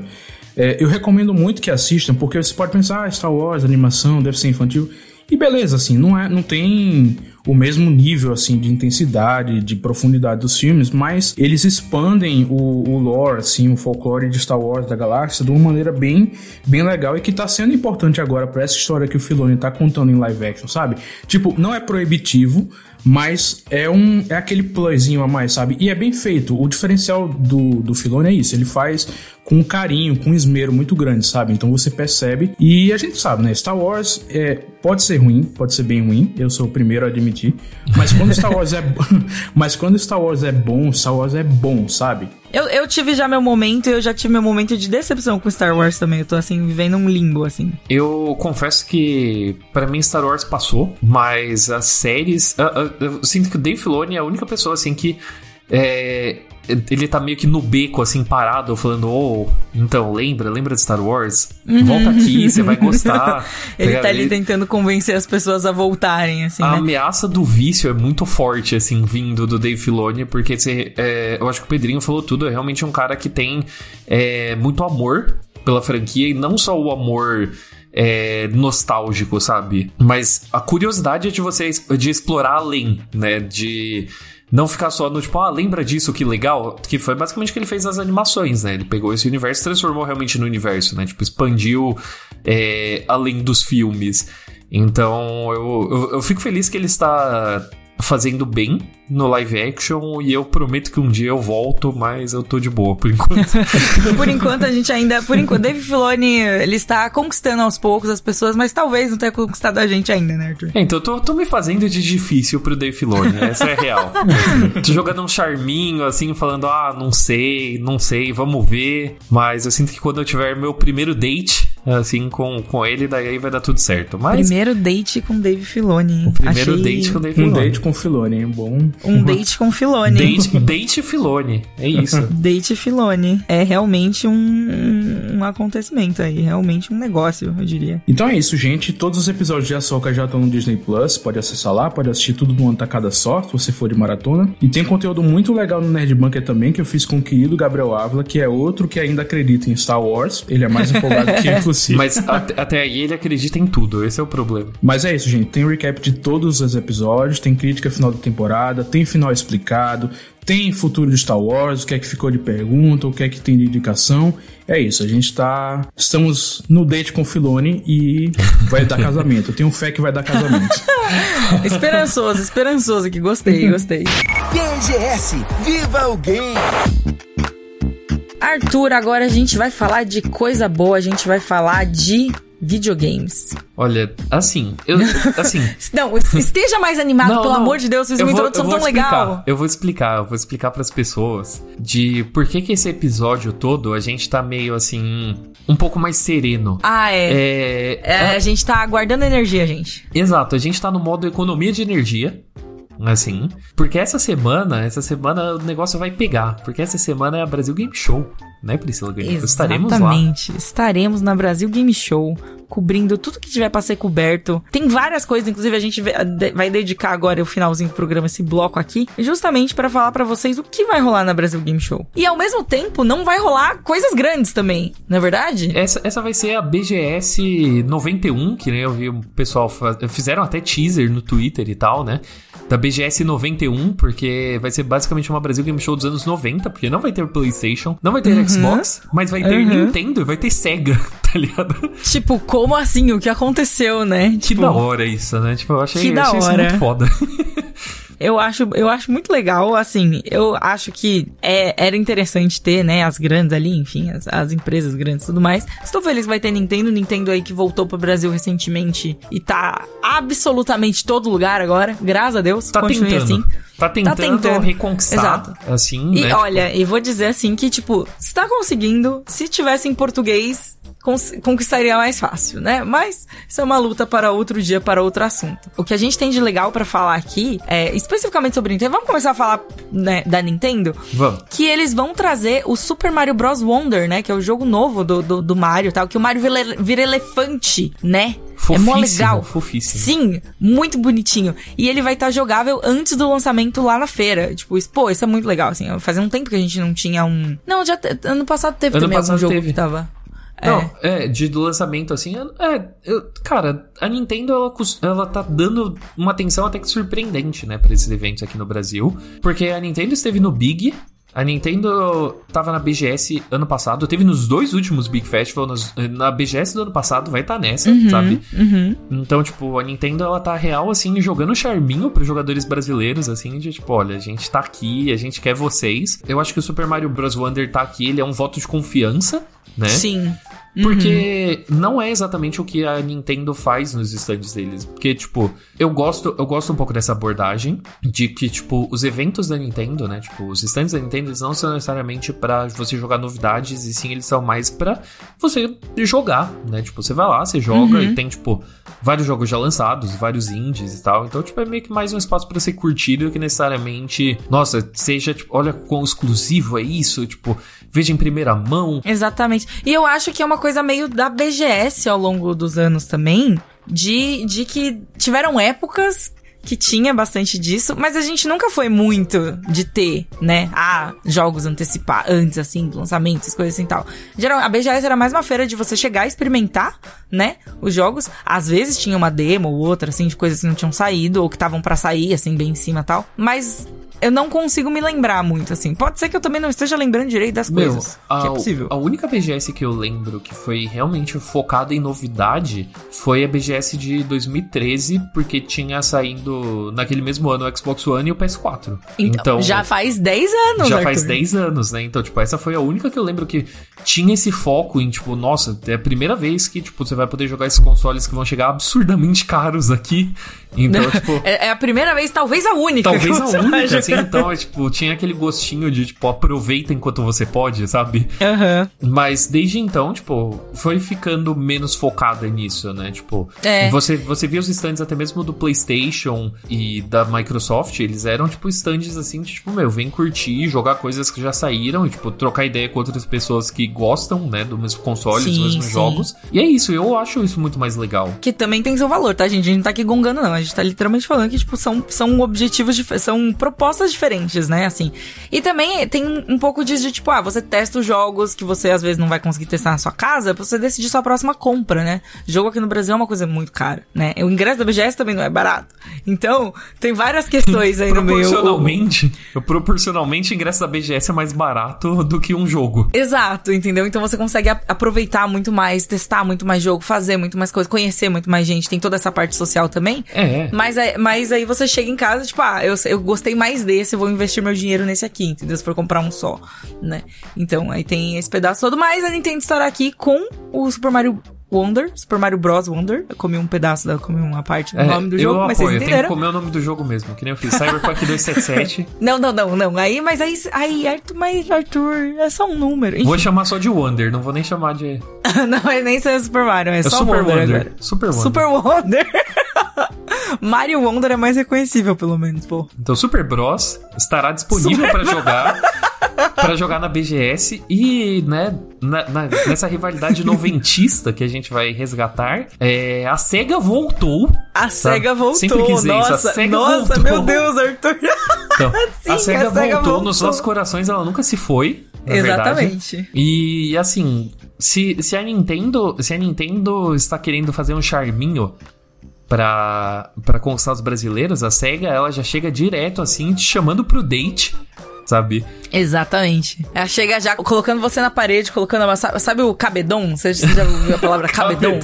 É, eu recomendo muito que assistam, porque você pode pensar, ah, Star Wars, animação, deve ser infantil. E beleza, assim, não, é, não tem o mesmo nível assim de intensidade, de profundidade dos filmes, mas eles expandem o, o lore, assim, o folclore de Star Wars da galáxia de uma maneira bem, bem legal e que tá sendo importante agora para essa história que o Filoni tá contando em live action, sabe? Tipo, não é proibitivo, mas é um é aquele plusinho a mais, sabe? E é bem feito. O diferencial do, do Filoni é isso. Ele faz com carinho, com esmero muito grande, sabe? Então você percebe. E a gente sabe, né? Star Wars é, pode ser ruim, pode ser bem ruim. Eu sou o primeiro a admitir. Mas quando Star Wars é mas quando Star Wars é bom, Star Wars é bom, sabe? Eu, eu tive já meu momento e eu já tive meu momento de decepção com Star Wars também. Eu tô assim, vivendo um limbo, assim. Eu confesso que para mim Star Wars passou, mas as séries. Eu, eu, eu, sinto que o Dave Filoni é a única pessoa assim que. É, ele tá meio que no beco, assim, parado, falando, oh, então, lembra, lembra de Star Wars? Uhum. Volta aqui, você vai gostar. ele tá ali ele... tentando convencer as pessoas a voltarem, assim, A né? ameaça do vício é muito forte, assim, vindo do Dave Filoni, porque você, é, eu acho que o Pedrinho falou tudo, é realmente um cara que tem é, muito amor pela franquia, e não só o amor... É, nostálgico, sabe? Mas a curiosidade é de você de explorar além, né? De não ficar só no tipo, ah, lembra disso, que legal? Que foi basicamente o que ele fez nas animações, né? Ele pegou esse universo transformou realmente no universo, né? Tipo, expandiu é, além dos filmes. Então, eu, eu, eu fico feliz que ele está fazendo bem no live action e eu prometo que um dia eu volto, mas eu tô de boa por enquanto. por enquanto a gente ainda, por enquanto, Dave Filoni, ele está conquistando aos poucos as pessoas, mas talvez não tenha conquistado a gente ainda, né, Arthur? É, então eu tô, tô, me fazendo de difícil pro Dave Filoni, essa é real. tô jogando um charminho assim, falando, ah, não sei, não sei, vamos ver, mas eu sinto que quando eu tiver meu primeiro date assim, com, com ele, daí aí vai dar tudo certo. Mas... Primeiro date com Dave Filoni. O primeiro Achei... date com Dave Filoni. Um date com Filoni, hein? Bom. Um date com Filoni. Date, date Filoni, é isso. date Filoni. É realmente um, um acontecimento aí, realmente um negócio, eu diria. Então é isso, gente. Todos os episódios de Ahsoka já estão no Disney Plus. Pode acessar lá, pode assistir tudo numa tacada só, se você for de maratona. E tem conteúdo muito legal no Nerd Bunker também, que eu fiz com o querido Gabriel Ávila, que é outro que ainda acredita em Star Wars. Ele é mais empolgado que eu, inclusive. Mas até, até aí ele acredita em tudo, esse é o problema. Mas é isso, gente. Tem recap de todos os episódios, tem crítica final da temporada, tem final explicado, tem futuro de Star Wars, o que é que ficou de pergunta, o que é que tem de indicação. É isso, a gente tá. Estamos no date com o Filone e vai dar casamento. Eu tenho fé que vai dar casamento. esperançoso, esperançoso aqui. Gostei, gostei. BGS, viva o game! Arthur, agora a gente vai falar de coisa boa, a gente vai falar de videogames. Olha, assim, eu. Assim. não, esteja mais animado, não, pelo não. amor de Deus, vocês uma introdução tão legal. Eu vou explicar, eu vou explicar para as pessoas de por que que esse episódio todo a gente tá meio assim. Um pouco mais sereno. Ah, é. É, é a... a gente tá guardando energia, gente. Exato, a gente tá no modo economia de energia assim. Porque essa semana, essa semana o negócio vai pegar. Porque essa semana é a Brasil Game Show, né, Priscila Game Estaremos lá. Exatamente. Estaremos na Brasil Game Show, cobrindo tudo que tiver pra ser coberto. Tem várias coisas, inclusive a gente vai dedicar agora o finalzinho do programa, esse bloco aqui, justamente para falar para vocês o que vai rolar na Brasil Game Show. E ao mesmo tempo, não vai rolar coisas grandes também, não é verdade? Essa, essa vai ser a BGS 91, que né, eu vi o pessoal fizeram até teaser no Twitter e tal, né? Da BGS 91, porque vai ser basicamente uma Brasil Game Show dos anos 90, porque não vai ter PlayStation, não vai ter uhum. Xbox, mas vai ter uhum. Nintendo e vai ter Sega, tá ligado? Tipo, como assim? O que aconteceu, né? Que tipo, da hora isso, né? Tipo, eu achei, que da achei hora. isso muito foda. Eu acho, eu acho muito legal, assim, eu acho que é, era interessante ter, né, as grandes ali, enfim, as, as empresas grandes e tudo mais. Estou feliz que vai ter Nintendo, Nintendo aí que voltou pro Brasil recentemente e tá absolutamente todo lugar agora, graças a Deus, tá continue tentando. assim. Tá tentando, tá tentando. reconquistar, Exato. assim, E né, olha, tipo... e vou dizer assim que, tipo, se tá conseguindo, se tivesse em português, conquistaria mais fácil, né? Mas isso é uma luta para outro dia, para outro assunto. O que a gente tem de legal para falar aqui, é, especificamente sobre Nintendo, vamos começar a falar né, da Nintendo? Vamos. Que eles vão trazer o Super Mario Bros. Wonder, né? Que é o jogo novo do, do, do Mario tal, que o Mario vira, vira elefante, né? Fofíssimo, é mó legal. Fofíssimo. Sim, muito bonitinho. E ele vai estar tá jogável antes do lançamento lá na feira. Tipo, isso, pô, isso é muito legal, assim. Fazia um tempo que a gente não tinha um. Não, já. Ano passado teve ano também passado algum jogo teve. que tava. Não, é, de do lançamento assim, é, eu, cara, a Nintendo ela, ela tá dando uma atenção até que surpreendente, né, para esses eventos aqui no Brasil, porque a Nintendo esteve no Big, a Nintendo tava na BGS ano passado, teve nos dois últimos Big Festivals, na BGS do ano passado vai estar tá nessa, uhum, sabe? Uhum. Então, tipo, a Nintendo ela tá real assim jogando charminho pros jogadores brasileiros assim, de tipo, olha, a gente tá aqui, a gente quer vocês. Eu acho que o Super Mario Bros Wonder tá aqui, ele é um voto de confiança, né? Sim. Porque uhum. não é exatamente o que a Nintendo faz nos stands deles. Porque, tipo, eu gosto, eu gosto um pouco dessa abordagem de que, tipo, os eventos da Nintendo, né? Tipo, os stands da Nintendo eles não são necessariamente para você jogar novidades, e sim eles são mais para você jogar, né? Tipo, você vai lá, você joga uhum. e tem, tipo, vários jogos já lançados, vários indies e tal. Então, tipo, é meio que mais um espaço para ser curtido que necessariamente, nossa, seja, tipo, olha quão exclusivo é isso, tipo, veja em primeira mão. Exatamente. E eu acho que é uma coisa meio da BGS ao longo dos anos também, de, de que tiveram épocas que tinha bastante disso, mas a gente nunca foi muito de ter, né? Ah, jogos antecipados, antes, assim, do lançamento, essas coisas assim tal. Geral, a BGS era mais uma feira de você chegar e experimentar, né? Os jogos. Às vezes tinha uma demo ou outra, assim, de coisas que não tinham saído ou que estavam para sair, assim, bem em cima tal. Mas eu não consigo me lembrar muito, assim. Pode ser que eu também não esteja lembrando direito das Meu, coisas. A, que é possível. A única BGS que eu lembro que foi realmente focada em novidade foi a BGS de 2013, porque tinha saindo naquele mesmo ano o Xbox One e o PS4. Então, então já faz 10 anos, Já Arthur. faz 10 anos, né? Então, tipo, essa foi a única que eu lembro que tinha esse foco em, tipo, nossa, é a primeira vez que, tipo, você vai poder jogar esses consoles que vão chegar absurdamente caros aqui. Então, tipo. É, é a primeira vez, talvez a única. Talvez a única, assim, então, é, tipo, tinha aquele gostinho de, tipo, aproveita enquanto você pode, sabe? Aham. Mas desde então, tipo, foi ficando menos focada nisso, né? Tipo, É. você, você via os stands até mesmo do PlayStation e da Microsoft, eles eram, tipo, stands assim, de, tipo, meu, vem curtir, jogar coisas que já saíram e, tipo, trocar ideia com outras pessoas que gostam, né, do mesmo console, dos Sim, mesmos sim. jogos. E é isso, eu acho isso muito mais legal. Que também tem seu valor, tá, gente? A gente não tá aqui gongando, não. A gente tá literalmente falando que, tipo, são, são objetivos, dif- são propostas diferentes, né? Assim. E também tem um pouco disso de, tipo, ah, você testa os jogos que você às vezes não vai conseguir testar na sua casa pra você decidir sua próxima compra, né? Jogo aqui no Brasil é uma coisa muito cara, né? O ingresso da BGS também não é barato. Então, tem várias questões aí no meio. Proporcionalmente, proporcionalmente, o ingresso da BGS é mais barato do que um jogo. Exato, entendeu? Então você consegue aproveitar muito mais, testar muito mais jogo, fazer muito mais coisa, conhecer muito mais gente. Tem toda essa parte social também. É. Mas, aí- mas aí você chega em casa, tipo, ah, eu, eu gostei mais desse, eu vou investir meu dinheiro nesse aqui, entendeu? Se for comprar um só, né? Então, aí tem esse pedaço todo. Mas a Nintendo estará aqui com o Super Mario Wonder, Super Mario Bros. Wonder. Eu comi um pedaço, da, comi uma parte do É, nome do jogo, mas vocês apoio, eu tenho que entenderam. comer o nome do jogo mesmo, que nem eu fiz. Cyberpunk 277. Não, não, não, não. Aí, mas aí, aí, Arthur, mas Arthur, é só um número. Enfim. Vou chamar só de Wonder, não vou nem chamar de. não, é nem ser Super Mario, é, É só Super Wonder, Wonder. Super Wonder. Super Wonder. Mario Wonder é mais reconhecível, pelo menos, pô. Então, Super Bros estará disponível pra jogar. Pra jogar na BGS e, né, na- na- nessa rivalidade noventista que a gente vai resgatar, é, a SEGA voltou. A SEGA voltou. Sempre quis dizer isso, a nossa, SEGA nossa, voltou. meu Deus, Arthur. Então, Sim, a SEGA a SEGA voltou, nos voltou. nossos corações, ela nunca se foi. Na Verdade. Exatamente. E assim, se, se a Nintendo, se a Nintendo está querendo fazer um charminho pra conquistar os brasileiros, a SEGA ela já chega direto assim, te chamando pro date, sabe? Exatamente. Ela chega já colocando você na parede, colocando uma. Sabe, sabe o cabedon? Você, já ouviu a palavra cabedon?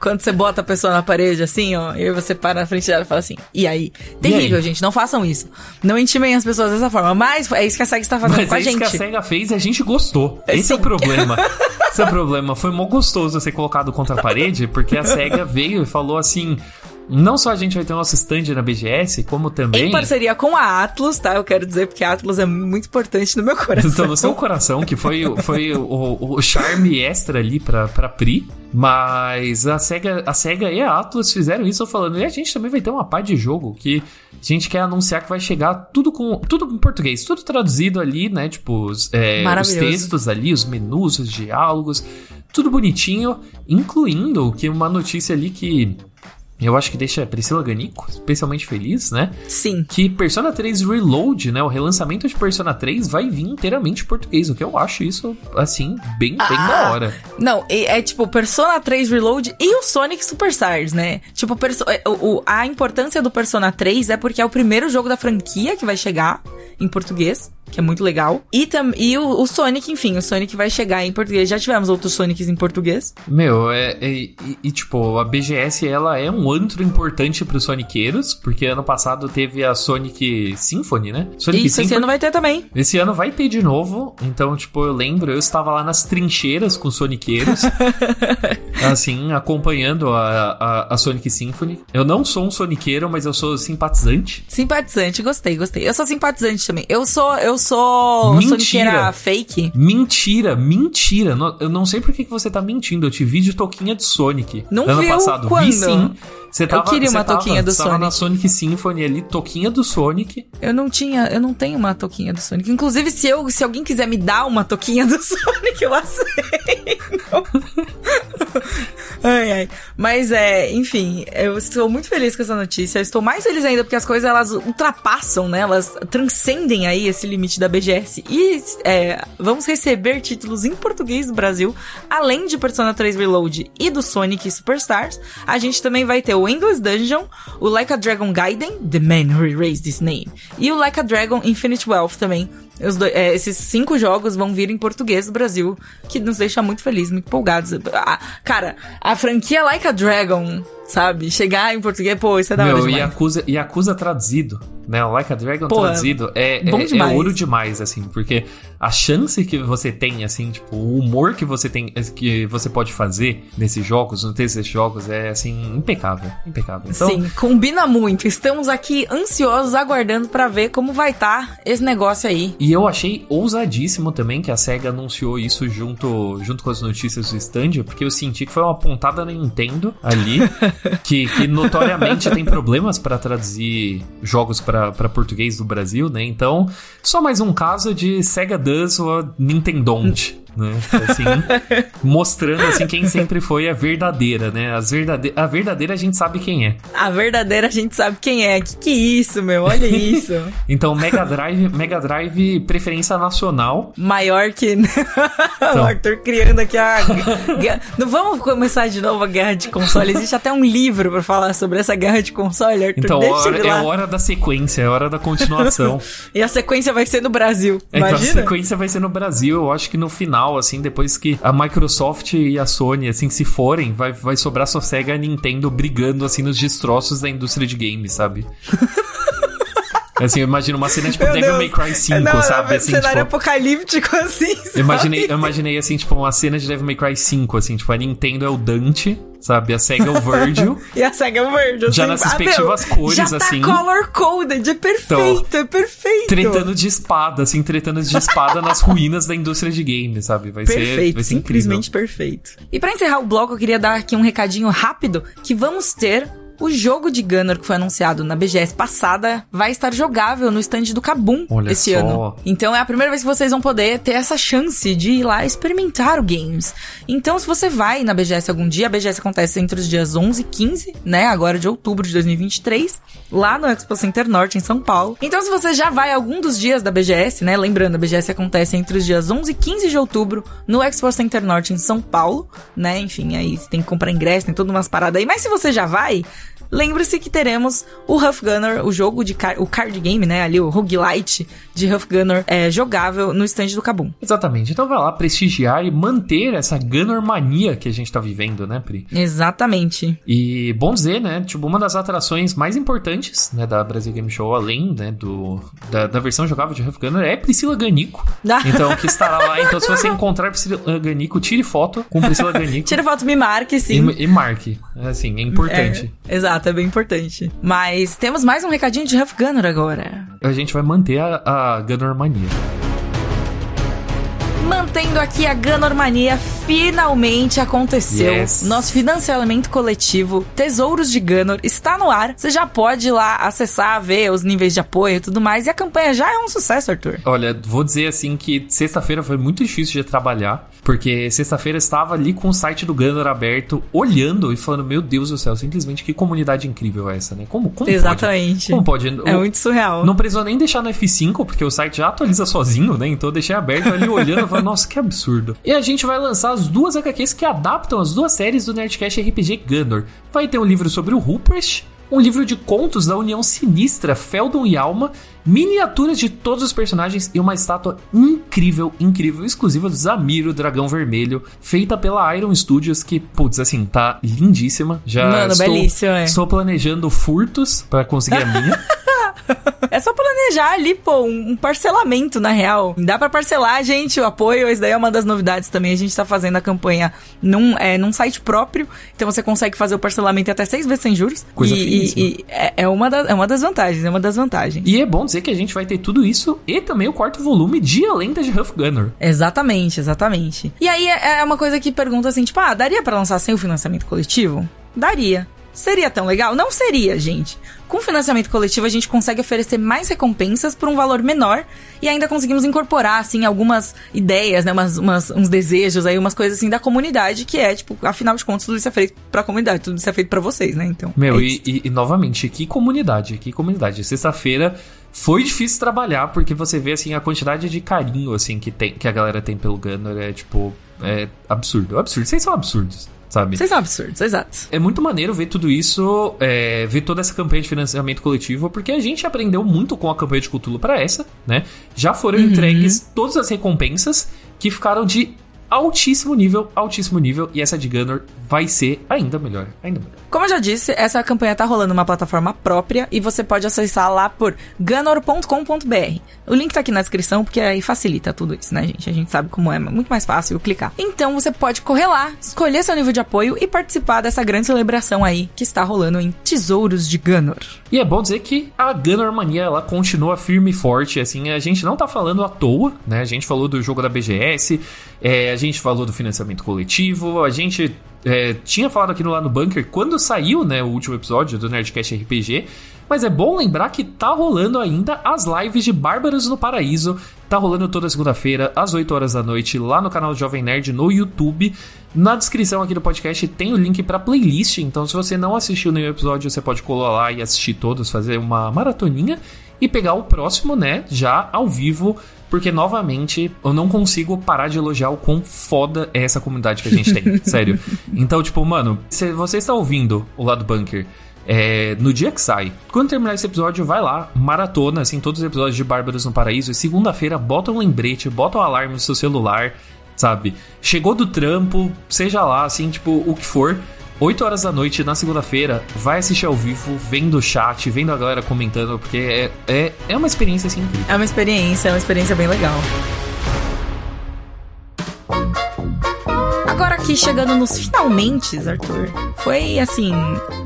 Quando você bota a pessoa na parede assim, ó, e você para na frente dela e fala assim, e aí? Terrível, aí? gente, não façam isso. Não intimem as pessoas dessa forma. Mas é isso que a SEGA está fazendo Mas com é a isso que a gente. SEGA fez e a gente gostou. Esse é o Sim. problema. Esse é o problema. Foi mó gostoso ser colocado contra a parede, porque a SEGA veio e falou assim. Não só a gente vai ter o nosso stand na BGS, como também. Em parceria com a Atlas, tá? Eu quero dizer, porque a Atlas é muito importante no meu coração. Então, no seu coração, que foi, o- foi o, o charme extra ali pra, pra Pri. Mas a SEGA, a SEGA e a Atlas fizeram isso falando. E a gente também vai ter uma parte de jogo que a gente quer anunciar que vai chegar tudo com tudo em português, tudo traduzido ali, né? Tipo, os, é, os textos ali, os menus, os diálogos, tudo bonitinho, incluindo que uma notícia ali que eu acho que deixa a Priscila Ganico especialmente feliz, né? Sim. que Persona 3 Reload, né, o relançamento de Persona 3 vai vir inteiramente em português, o que eu acho isso, assim, bem, bem Ah. da hora. Não, e- é tipo Persona 3 Reload e o Sonic Superstars, né? Tipo, perso- é, o- o- a importância do Persona 3 é porque é o primeiro jogo da franquia que vai chegar em português, que é muito legal. E, tam, e o, o Sonic, enfim, o Sonic vai chegar em português. Já tivemos outros Sonics em português. Meu, é, é- e, e, tipo, a BGS, ela é um antro importante pros soniqueiros, porque ano passado teve a Sonic Symphony, né? Sonic Isso, esse ano vai ter também. Esse ano vai ter de novo, então, tipo, eu lembro, eu estava lá nas trincheiras com os soniqueiros, assim, acompanhando a, a, a Sonic Symphony. Eu não sou um soniqueiro, mas eu sou simpatizante. Simpatizante, gostei, gostei. Eu sou simpatizante também. Eu sou, eu sou Mentira. Soniqueira fake. Mentira, mentira. Eu não sei por que você tá mentindo. Eu te vi de touquinha de Sonic. Não ano viu passado. quando? Vi sim. Você tava, queria você uma tava- touquinha do você tava na Sonic. Sonic Symphony ali, touquinha do Sonic. Eu não tinha, eu não tenho uma toquinha do Sonic. Inclusive, se eu, se alguém quiser me dar uma toquinha do Sonic, eu aceito. ai, ai. Mas é, enfim, eu estou muito feliz com essa notícia. Eu estou mais feliz ainda porque as coisas elas ultrapassam, né? Elas transcendem aí esse limite da BGS. E é, vamos receber títulos em português do Brasil, além de Persona 3 Reload e do Sonic Superstars. A gente também vai ter o Endless Dungeon, o Like a Dragon Gaiden, The Man Who Erased His Name, e o Like a Dragon Infinite Wealth também. Dois- é, esses cinco jogos vão vir em português do Brasil, que nos deixa muito felizes, muito empolgados. Ah, cara, a franquia Like a Dragon, sabe? Chegar em português, pô, isso é da hora Meu, demais. Yakuza, Yakuza traduzido. né? O Like a Dragon Pô, traduzido é, é, é demais. ouro demais, assim, porque a chance que você tem, assim, tipo, o humor que você tem, que você pode fazer nesses jogos, no texto desses jogos, é, assim, impecável. Impecável. Então, Sim, combina muito. Estamos aqui ansiosos, aguardando pra ver como vai estar esse negócio aí. E eu achei ousadíssimo também que a SEGA anunciou isso junto, junto com as notícias do stand, porque eu senti que foi uma pontada na Nintendo ali, que, que notoriamente tem problemas pra traduzir jogos pra português do Brasil, né? Então, só mais um caso de SEGA does what Nintendo. Né? Assim, mostrando assim quem sempre foi a verdadeira, né? As verdade... A verdadeira a gente sabe quem é. A verdadeira a gente sabe quem é. Que que é isso, meu? Olha isso. Então, Mega Drive, Mega Drive preferência nacional. Maior que. o Arthur criando aqui a. Não vamos começar de novo a guerra de console. Existe até um livro pra falar sobre essa guerra de console, Arthur. Então, hora- é hora da sequência, é hora da continuação. E a sequência vai ser no Brasil. Então a Imagina? sequência vai ser no Brasil. Eu acho que no final, assim, depois que a Microsoft e a Sony, assim, se forem, vai, vai sobrar só Sega e a Nintendo brigando, assim, nos destroços da indústria de games, sabe? assim, eu imagino uma cena tipo Meu Devil Deus. May Cry 5, não, sabe? Não, Assim, cenário tipo, apocalíptico assim. eu imaginei, sabe? eu imaginei, assim, tipo, uma cena de Devil May Cry 5, assim, tipo, a Nintendo é o Dante, sabe? A Sega é o Virgil. E a SEGA é verde. Já assim, nas ah, respectivas meu, cores, já tá assim. color coded, é perfeito, é perfeito. tretando de espada, assim, tretando de espada nas ruínas da indústria de games, sabe? Vai ser, Perfeito, vai ser incrível. simplesmente perfeito. E pra encerrar o bloco, eu queria dar aqui um recadinho rápido que vamos ter o jogo de Gunner que foi anunciado na BGS passada vai estar jogável no stand do Kabum Olha esse só. ano. Então é a primeira vez que vocês vão poder ter essa chance de ir lá experimentar o games. Então se você vai na BGS algum dia, a BGS acontece entre os dias 11 e 15, né, agora de outubro de 2023, lá no Expo Center Norte em São Paulo. Então se você já vai algum dos dias da BGS, né, lembrando, a BGS acontece entre os dias 11 e 15 de outubro no Expo Center Norte em São Paulo, né? Enfim, aí você tem que comprar ingresso, tem todas umas paradas aí. Mas se você já vai, lembre-se que teremos o Huff Gunner, o jogo de car o card game, né? Ali o roguelite de Huff Gunner é, jogável no stand do Kabum. Exatamente. Então vai lá prestigiar e manter essa Gunner mania que a gente tá vivendo, né, Pri? Exatamente. E bom dizer, né? Tipo, uma das atrações mais importantes, né, da Brasil Game Show, além, né, do, da, da versão jogável de Huff Gunner, é Priscila Ganico. Ah. Então, que estará lá. Então, se você encontrar Priscila Ganico, tire foto com Priscila Ganico. Tira foto, me marque, sim. E, e marque. Assim, é importante. É, exato, é bem importante. Mas temos mais um recadinho de Huff Gunner agora. A gente vai manter a, a Gunner mania. Mantendo aqui a Ganormania, finalmente aconteceu. Yes. Nosso financiamento coletivo Tesouros de Ganor está no ar. Você já pode ir lá acessar, ver os níveis de apoio e tudo mais. E a campanha já é um sucesso, Arthur. Olha, vou dizer assim que sexta-feira foi muito difícil de trabalhar, porque sexta-feira estava ali com o site do Gunner aberto, olhando e falando, meu Deus do céu, simplesmente que comunidade incrível é essa, né? Como, como Exatamente. pode? Como pode? É O- muito surreal. Não precisou nem deixar no F5, porque o site já atualiza sozinho, né? Então eu deixei aberto ali olhando e falando, nossa, que absurdo. E a gente vai lançar as duas HQs que adaptam as duas séries do Nerdcast RPG Gunner. Vai ter um livro sobre o Ruprecht, um livro de contos da União Sinistra, Feldon e Alma, miniaturas de todos os personagens e uma estátua incrível, incrível, exclusiva do Zamiro, Dragão Vermelho, feita pela Iron Studios, que, putz, assim, tá lindíssima. Já Mano, estou, belíssimo, é. estou planejando furtos pra conseguir a minha. É só planejar ali, pô, um parcelamento, na real. Dá pra parcelar, gente, o apoio. Isso daí é uma das novidades também. A gente tá fazendo a campanha num, é, num site próprio. Então você consegue fazer o parcelamento até seis vezes sem juros. Coisa e, e, e é, é uma da- é uma das vantagens, é uma das vantagens. E é bom dizer que a gente vai ter tudo isso e também o quarto volume de A Lenda de Huff Gunner. Exatamente, exatamente. E aí é é uma coisa que pergunta assim, tipo, ah, daria pra lançar sem o financiamento coletivo? Daria. Seria tão legal? Não seria, gente. Com financiamento coletivo, a gente consegue oferecer mais recompensas por um valor menor e ainda conseguimos incorporar, assim, algumas ideias, né? Umas, umas- uns desejos aí, umas coisas assim da comunidade, que é, tipo, afinal de contas, tudo isso é feito pra comunidade, tudo isso é feito pra vocês, né? Então. Meu, é e, e- e novamente, que comunidade, que comunidade. Sexta-feira foi difícil trabalhar porque você vê, assim, a quantidade de carinho, assim, que, tem, que a galera tem pelo Gunner é, tipo, é absurdo. Absurdo. Vocês são absurdos, sabe? Vocês são absurdos, exato. É muito maneiro ver tudo isso, é, ver toda essa campanha de financiamento coletivo, porque a gente aprendeu muito com a campanha de Cthulhu para essa, né? Já foram Uhum. entregues todas as recompensas que ficaram de altíssimo nível, altíssimo nível, e essa de Gunner vai ser ainda melhor, ainda melhor. Como eu já disse, essa campanha tá rolando numa plataforma própria e você pode acessar lá por ganor.com.br. O link tá aqui na descrição porque aí facilita tudo isso, né, gente? A gente sabe como é, muito mais fácil clicar. Então você pode correr lá, escolher seu nível de apoio e participar dessa grande celebração aí que está rolando em Tesouros de Ganor. E é bom dizer que a Gunner Mania ela continua firme e forte, assim, a gente não tá falando à toa, né? A gente falou do jogo da BGS, é, a gente falou do financiamento coletivo, a gente é, tinha falado aqui no Lá no Bunker quando saiu, né, o último episódio do Nerdcast RPG, mas é bom lembrar que tá rolando ainda as lives de Bárbaros no Paraíso. Tá rolando toda segunda-feira, às 8 horas da noite, lá no canal Jovem Nerd no YouTube. Na descrição aqui do podcast tem o link pra playlist, então se você não assistiu nenhum episódio, você pode colar lá e assistir todos, fazer uma maratoninha e pegar o próximo, né, já ao vivo porque novamente eu não consigo parar de elogiar o quão foda é essa comunidade que a gente tem, sério. Então, tipo, mano, se você está ouvindo o lado bunker é, no dia que sai, quando terminar esse episódio, vai lá, maratona, assim, todos os episódios de Bárbaros no Paraíso, e segunda-feira bota um lembrete, bota um alarme no seu celular, sabe? Chegou do trampo, seja lá, assim, tipo, o que for. 8 horas da noite na segunda-feira, vai assistir ao vivo, vendo o chat, vendo a galera comentando, porque é, é, é uma experiência assim incrível. É uma experiência, é uma experiência bem legal. Agora aqui chegando nos finalmente, Arthur. Foi assim,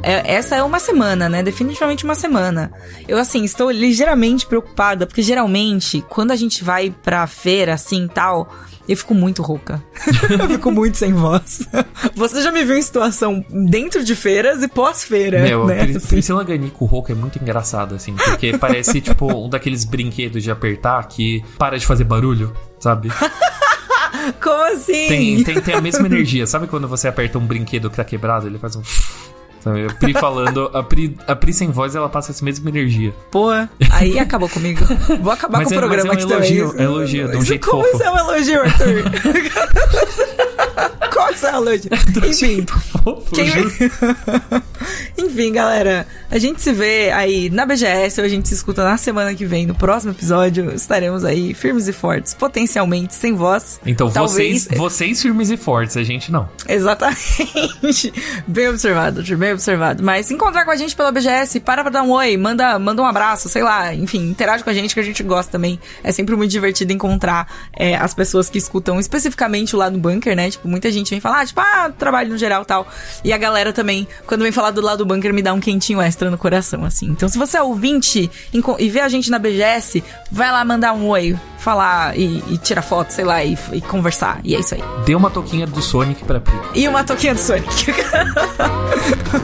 é, essa é uma semana, né? Definitivamente uma semana. Eu assim estou ligeiramente preocupada porque geralmente quando a gente vai pra feira assim, tal, eu fico muito rouca. eu fico muito sem voz. Você já me viu em situação dentro de feiras e pós-feira, Meu, né? Pris- Assim. Priscila Ganico rouca é muito engraçado, assim, porque parece, tipo, um daqueles brinquedos de apertar que para de fazer barulho, sabe? Como assim? Tem, tem, tem a mesma energia. Sabe quando você aperta um brinquedo que tá quebrado, ele faz um... Sabe? A Pri falando, a Pri, a Pri sem voz, ela passa essa mesma energia. Pô, aí acabou comigo. Vou acabar Mas com é- o programa mas é um aqui também. elogio, é elogio, de um jeito Como fofo. isso é um elogio, Arthur? Qual isso é um elogio? Enfim, Quem- Juro. Enfim, galera, a gente se vê aí na BGS ou a gente se escuta na semana que vem, no próximo episódio. Estaremos aí firmes e fortes, potencialmente sem voz. Então, Talvez- vocês, vocês firmes e fortes, a gente não. Exatamente. Bem observado, Arthur, bem observado. Mas se encontrar com a gente pela BGS, para pra dar um oi, manda, manda um abraço, sei lá, enfim, interage com a gente que a gente gosta também. É sempre muito divertido encontrar é, as pessoas que escutam especificamente o lado bunker, né? Tipo, muita gente vem falar, ah, tipo, ah, trabalho no geral tal. E a galera também, quando vem falar do lado bunker, me dá um quentinho extra no coração, assim. Então, se você é ouvinte e vê a gente na BGS, vai lá mandar um oi, falar e, e tirar foto, sei lá, e, e conversar. E é isso aí. Dê uma toquinha do Sonic pra Pri. E uma toquinha do Sonic.